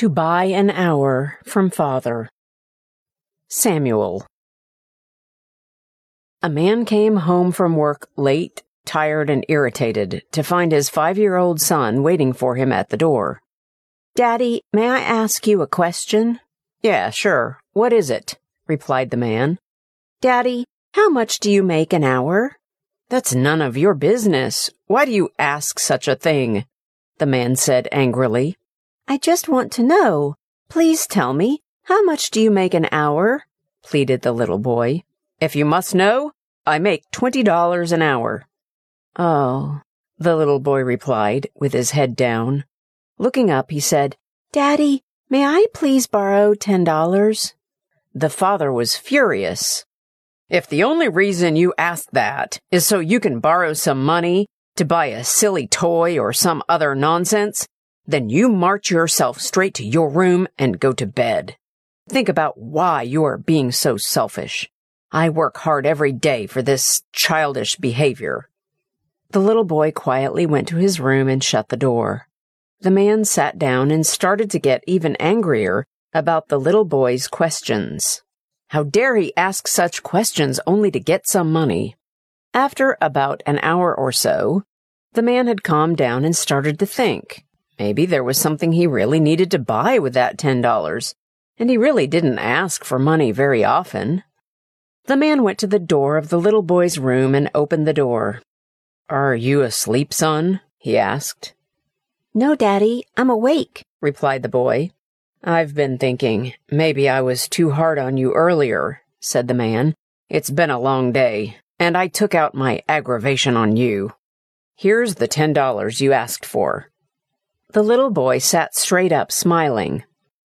To buy an hour from father. Samuel. A man came home from work late, tired, and irritated to find his five year old son waiting for him at the door. Daddy, may I ask you a question? Yeah, sure. What is it? replied the man. Daddy, how much do you make an hour? That's none of your business. Why do you ask such a thing? The man said angrily. I just want to know. Please tell me, how much do you make an hour? pleaded the little boy. If you must know, I make twenty dollars an hour. Oh, the little boy replied, with his head down. Looking up, he said, Daddy, may I please borrow ten dollars? The father was furious. If the only reason you ask that is so you can borrow some money to buy a silly toy or some other nonsense, then you march yourself straight to your room and go to bed. Think about why you are being so selfish. I work hard every day for this childish behavior. The little boy quietly went to his room and shut the door. The man sat down and started to get even angrier about the little boy's questions. How dare he ask such questions only to get some money? After about an hour or so, the man had calmed down and started to think. Maybe there was something he really needed to buy with that $10, and he really didn't ask for money very often. The man went to the door of the little boy's room and opened the door. Are you asleep, son? he asked. No, Daddy, I'm awake, replied the boy. I've been thinking, maybe I was too hard on you earlier, said the man. It's been a long day, and I took out my aggravation on you. Here's the ten dollars you asked for. The little boy sat straight up, smiling.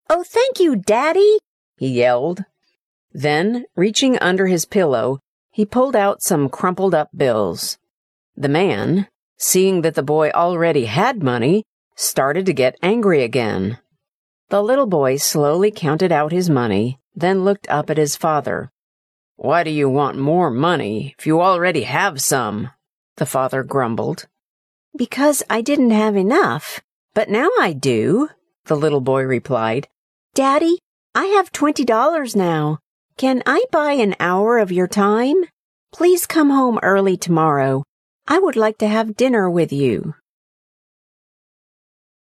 Oh, thank you, Daddy, he yelled. Then, reaching under his pillow, he pulled out some crumpled up bills. The man, seeing that the boy already had money, started to get angry again. The little boy slowly counted out his money, then looked up at his father. Why do you want more money if you already have some? The father grumbled. Because I didn't have enough. But now I do, the little boy replied. Daddy, I have twenty dollars now. Can I buy an hour of your time? Please come home early tomorrow. I would like to have dinner with you.